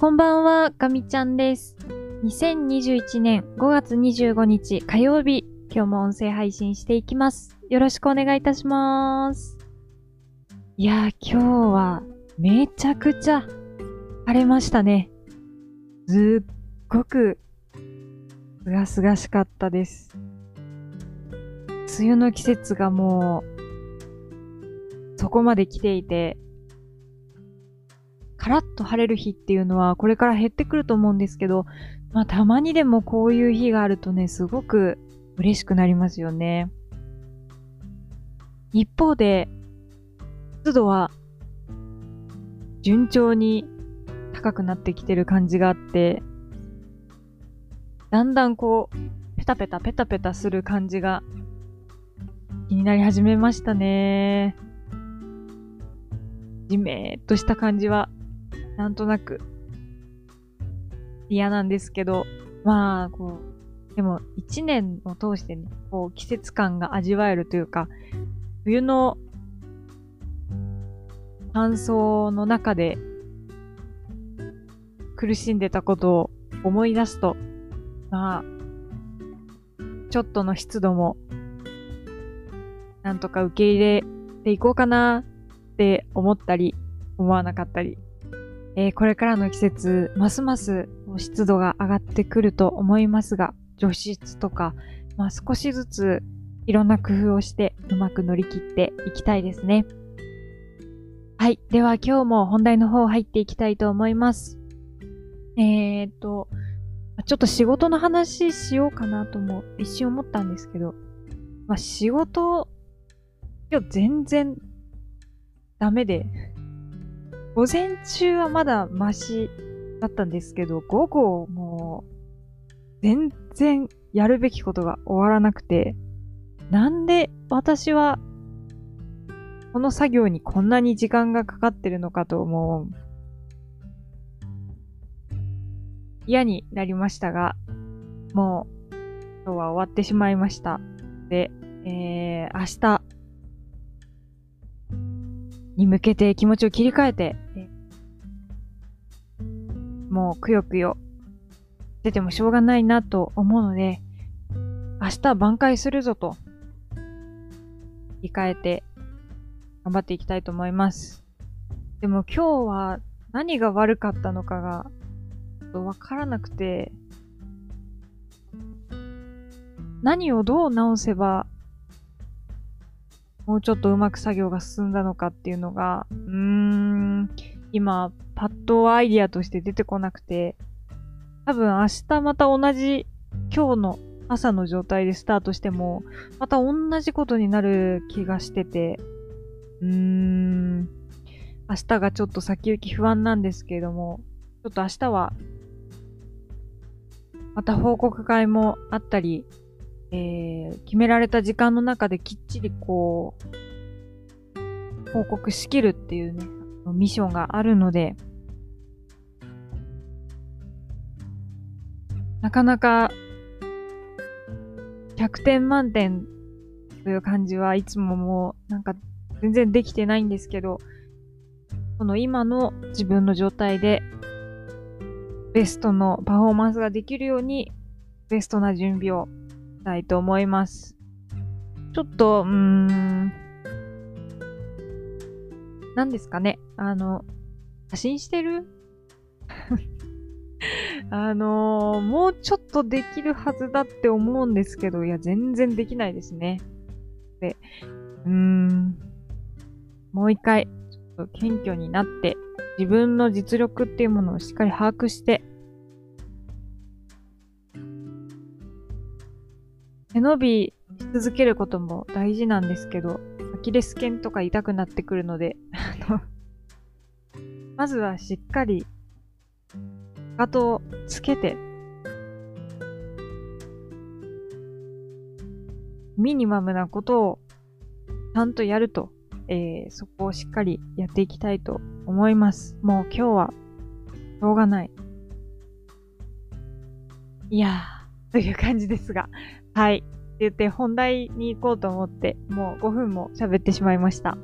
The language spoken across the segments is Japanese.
こんばんは、ガミちゃんです。2021年5月25日火曜日、今日も音声配信していきます。よろしくお願いいたします。いやー、今日はめちゃくちゃ晴れましたね。すっごくすがすがしかったです。梅雨の季節がもうそこまで来ていて、カラッと晴れる日っていうのはこれから減ってくると思うんですけど、まあたまにでもこういう日があるとね、すごく嬉しくなりますよね。一方で、湿度は順調に高くなってきてる感じがあって、だんだんこう、ペタペタペタペタする感じが気になり始めましたね。じめーっとした感じはなんとなく嫌なんですけど、まあ、こう、でも一年を通してね、こう季節感が味わえるというか、冬の乾燥の中で苦しんでたことを思い出すと、まあ、ちょっとの湿度もなんとか受け入れていこうかなって思ったり、思わなかったり、えーこれからの季節、ますます湿度が上がってくると思いますが、除湿とか、まあ、少しずついろんな工夫をしてうまく乗り切っていきたいですね。はい。では今日も本題の方入っていきたいと思います。えーっと、ちょっと仕事の話しようかなとも一瞬思ったんですけど、まあ、仕事、今日全然ダメで、午前中はまだマシだったんですけど、午後もう全然やるべきことが終わらなくて、なんで私はこの作業にこんなに時間がかかってるのかともう嫌になりましたが、もう今日は終わってしまいました。で、えー、明日に向けて気持ちを切り替えて、もうくよくよ出てもしょうがないなと思うので、明日挽回するぞと、切り替えて頑張っていきたいと思います。でも今日は何が悪かったのかがわからなくて、何をどう直せばもうちょっとうまく作業が進んだのかっていうのが、うーん、今、パッとアイディアとして出てこなくて、多分明日また同じ今日の朝の状態でスタートしても、また同じことになる気がしてて、うーん、明日がちょっと先行き不安なんですけれども、ちょっと明日は、また報告会もあったり、えー決められた時間の中できっちりこう、報告しきるっていうね、ミッションがあるので、なかなか100点満点という感じはいつももうなんか全然できてないんですけど、この今の自分の状態でベストのパフォーマンスができるようにベストな準備をしたいと思います。ちょっと、うーん、何ですかね。あの、写真してるあのーもうちょっとできるはずだって思うんですけど、いや、全然できないですね。で、うーん、もう一回、ちょっと謙虚になって、自分の実力っていうものをしっかり把握して、背伸びし続けることも大事なんですけど、アキレス腱とか痛くなってくるので、あの、まずはしっかり、かとをつけて、ミニマムなことをちゃんとやると、えーそこをしっかりやっていきたいと思います。もう今日は、しょうがない。いやー、という感じですが、はい。って言って本題に行こうと思って、もう5分も喋ってしまいました。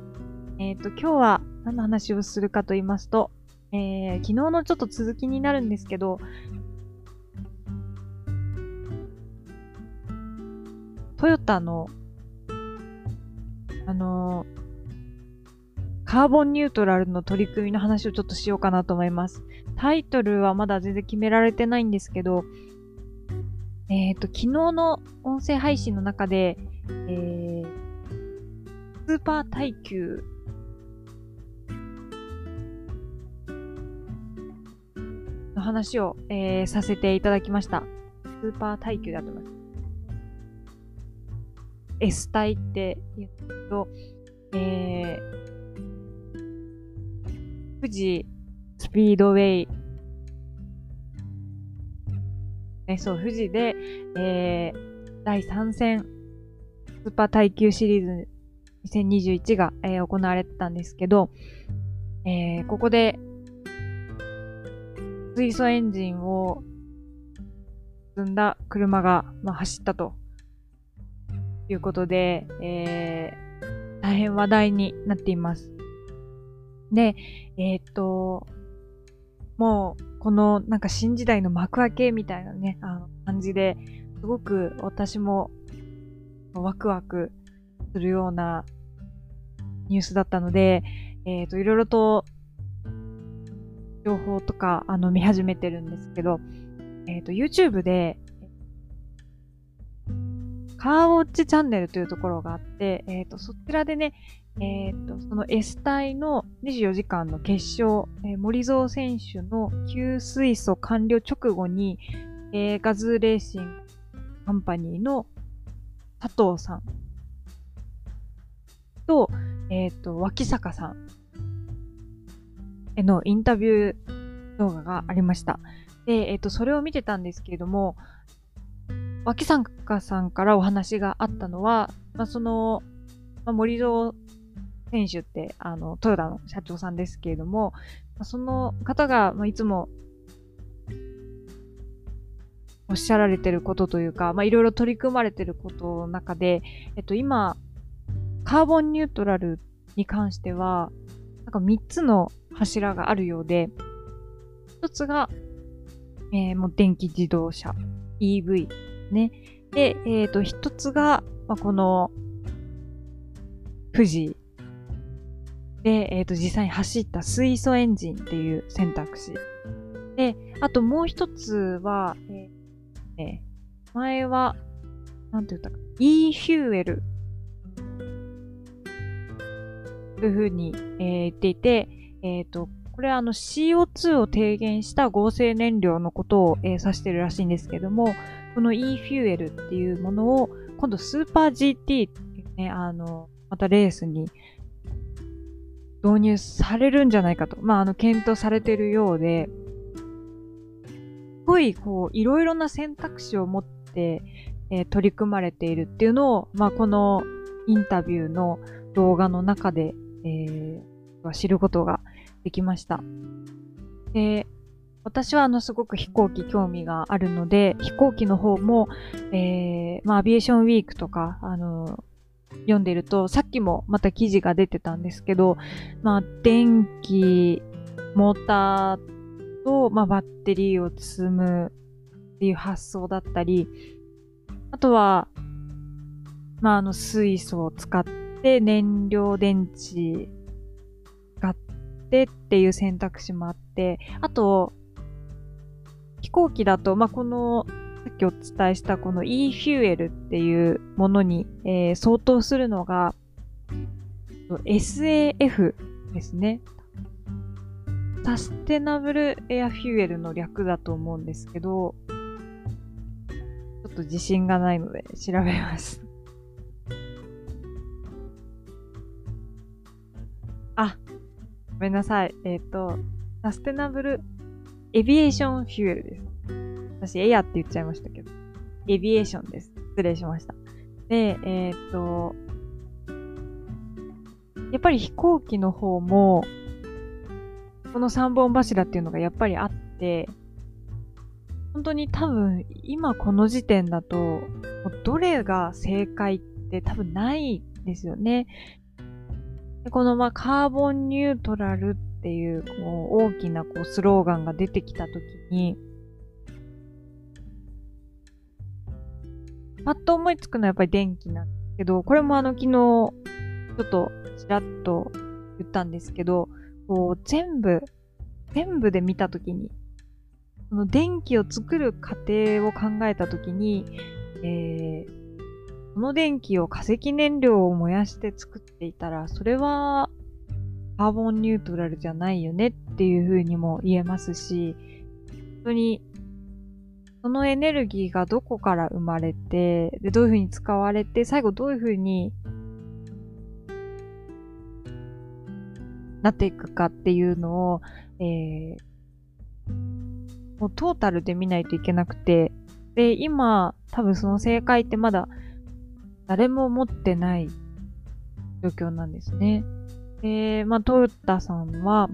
えっ、と、今日は何の話をするかと言いますと、ええー、昨日のちょっと続きになるんですけど、トヨタの、あのー、カーボンニュートラルの取り組みの話をちょっとしようかなと思います。タイトルはまだ全然決められてないんですけど、えっ、ー、と、昨日の音声配信の中で、えー、スーパー耐久話を、えー、させていただきました。スーパー耐久だと思います。S 体って言うと、えー、富士スピードウェイ、えそう、富士で、えー、第3戦、スーパー耐久シリーズ2021が、えー、行われてたんですけど、えー、ここで、水素エンジンを積んだ車が、まあ、走ったということで、えー、大変話題になっています。で、えー、っと、もう、このなんか新時代の幕開けみたいなね、あの感じで、すごく私もワクワクするようなニュースだったので、えっ、ー、と、いろいろと情報とか、あの、見始めてるんですけど、えっ、ー、と、YouTube で、カーウォッチチャンネルというところがあって、えっ、ー、と、そちらでね、えっ、ー、と、その S 隊の24時間の決勝、えー、森蔵選手の給水素完了直後に、えー、ガズーレーシングカンパニーの佐藤さんと、えっ、と、脇坂さんへのインタビュー動画がありました。で、えっ、と、それを見てたんですけれども、脇坂さんからお話があったのは、まあ、その、まあ、森蔵選手って、あの、トヨタの社長さんですけれども、まあ、その方が、まあ、いつもおっしゃられてることというか、まあ、いろいろ取り組まれてることの中で、えっと、今、カーボンニュートラルに関しては、なんか3つの柱があるようで、1つが、えー、もう電気自動車、EV ね。で、えっ、ー、と、1つが、まあ、この、富士で、えっ、ー、と、実際に走った水素エンジンっていう選択肢。で、あともう一つは、えー、前は、なんて言ったか、e フューエルというふうに、えー、言っていて、え、ー、と、これはあの CO2 を低減した合成燃料のことを、えー、指してるらしいんですけども、この e フューエルっていうものを、今度スーパー GT ね、あの、またレースに導入されるんじゃないかと、まあ、あの、検討されているようで、すごい、こう、いろいろな選択肢を持って、えー、取り組まれているっていうのを、まあ、このインタビューの動画の中で、えー、知ることができました。で、私はあのすごく飛行機興味があるので、飛行機の方も、えー、まあアビエーションウィークとか、あの、読んでると、さっきもまた記事が出てたんですけど、まあ電気、モーターと、まあ、バッテリーを積むっていう発想だったり、あとは、まああの水素を使って燃料電池使ってっていう選択肢もあって、あと、飛行機だと、まあ、この、さっきお伝えしたこの e フューエルっていうものに、えー、相当するのが、SAF ですね。 Sustainable Air Fuel の略だと思うんですけど、ちょっと自信がないので調べます。ごめんなさい。えっ、ー、と、 Sustainable Aviation Fuel です。私、エアって言っちゃいましたけど。 Aviation です。失礼しました。で、えー、っと、やっぱり飛行機の方も、この3本柱っていうのがやっぱりあって、本当に多分今この時点だと、どれが正解って多分ないですよね。でこのまあカーボンニュートラルっていう、こう、大きなこうスローガンが出てきたときに、パッと思いつくのはやっぱり電気なんですけど、これもあの昨日、ちょっとちらっと言ったんですけど、こう全部、全部で見たときに、その電気を作る過程を考えたときに、えー、その電気を化石燃料を燃やして作っていたら、それはカーボンニュートラルじゃないよねっていうふうにも言えますし、本当にそのエネルギーがどこから生まれて、で、どういうふうに使われて、最後どういうふうになっていくかっていうのを、えー、もうトータルで見ないといけなくて、で、今、多分その正解ってまだ誰も持ってない状況なんですね。で、まあ、トヨタさんは、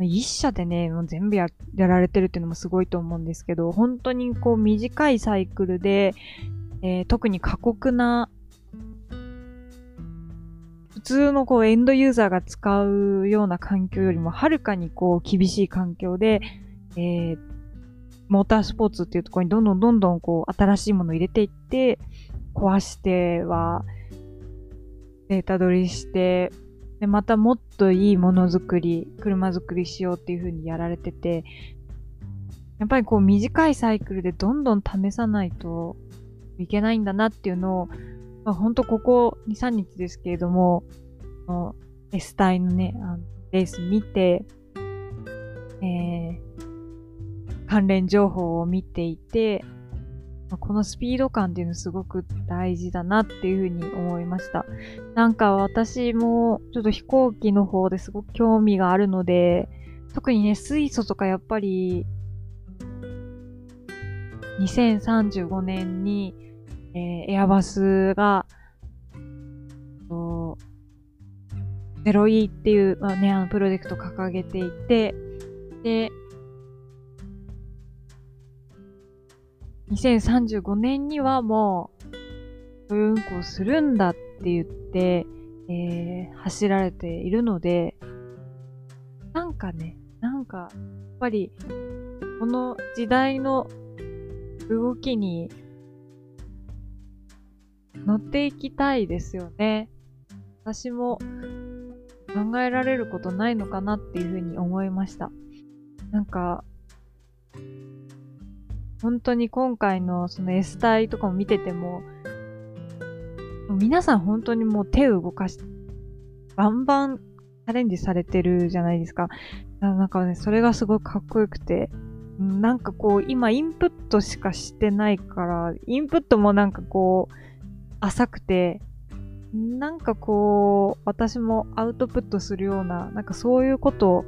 一社でね、もう全部ややられてるっていうのもすごいと思うんですけど、本当にこう短いサイクルで、えー、特に過酷な、普通のこうエンドユーザーが使うような環境よりもはるかにこう厳しい環境で、えー、モータースポーツっていうところにどんどんどんどんこう新しいものを入れていって、壊してはデータ取りして、で、またもっといいものづくり、車づくりしようっていう風にやられてて、やっぱりこう短いサイクルでどんどん試さないといけないんだなっていうのを、まあ、ほんとここ2、3日ですけれども、S 隊のね、あのレース見て、えー、関連情報を見ていて、このスピード感っていうのすごく大事だなっていうふうに思いました。なんか私もちょっと飛行機の方ですごく興味があるので、特にね、水素とかやっぱり、2035年に、えー、エアバスが、ゼロイっていう、まあね、あのプロジェクトを掲げていて、で、2035年にはもう、運行するんだって言って、えー、走られているので、なんかね、なんか、やっぱり、この時代の動きに乗っていきたいですよね。私も考えられることないのかなっていうふうに思いました。なんか、本当に今回のその S 体とかも見てても、皆さん本当にもう手を動かし、バンバンチャレンジされてるじゃないですか。なんかね、それがすごいかっこよくて、なんかこう、今インプットしかしてないから、インプットもなんかこう、浅くて、なんかこう、私もアウトプットするような、なんかそういうことを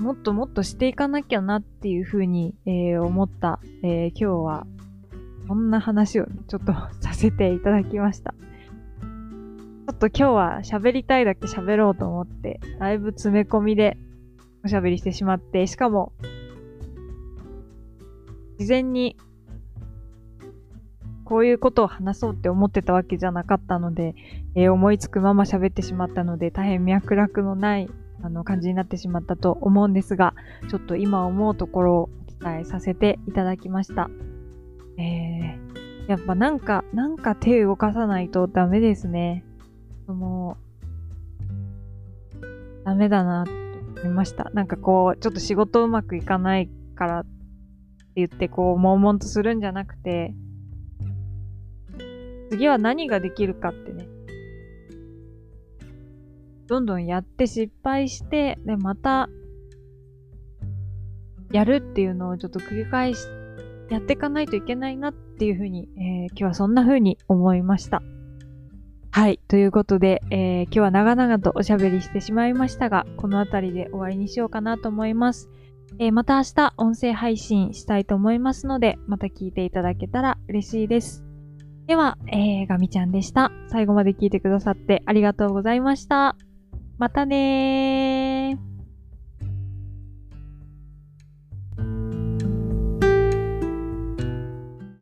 もっともっとしていかなきゃなっていうふうに、えー、思った、えー、今日は、こんな話を、ちょっとさせていただきました。ちょっと今日は喋りたいだけ喋ろうと思って、だいぶ詰め込みでおしゃべりしてしまって、しかも、事前にこういうことを話そうって思ってたわけじゃなかったので、えー、思いつくまま喋ってしまったので、大変脈絡のないあの感じになってしまったと思うんですが、ちょっと今思うところをお伝えさせていただきました。えー、やっぱなんか、なんか手を動かさないとダメですね。その、ダメだなと思いました。なんかこう、ちょっと仕事うまくいかないからって言って、こう、悶々とするんじゃなくて、次は何ができるかってね、どんどんやって失敗して、で、また、やるっていうのをちょっと繰り返し、やっていかないといけないなっていうふうに、えー、今日はそんな風に思いました。はい。ということで、えー、今日は長々とおしゃべりしてしまいましたが、この辺りで終わりにしようかなと思います。えー、また明日音声配信したいと思いますので、また聞いていただけたら嬉しいです。では、えー、ガミちゃんでした。最後まで聞いてくださってありがとうございました。またね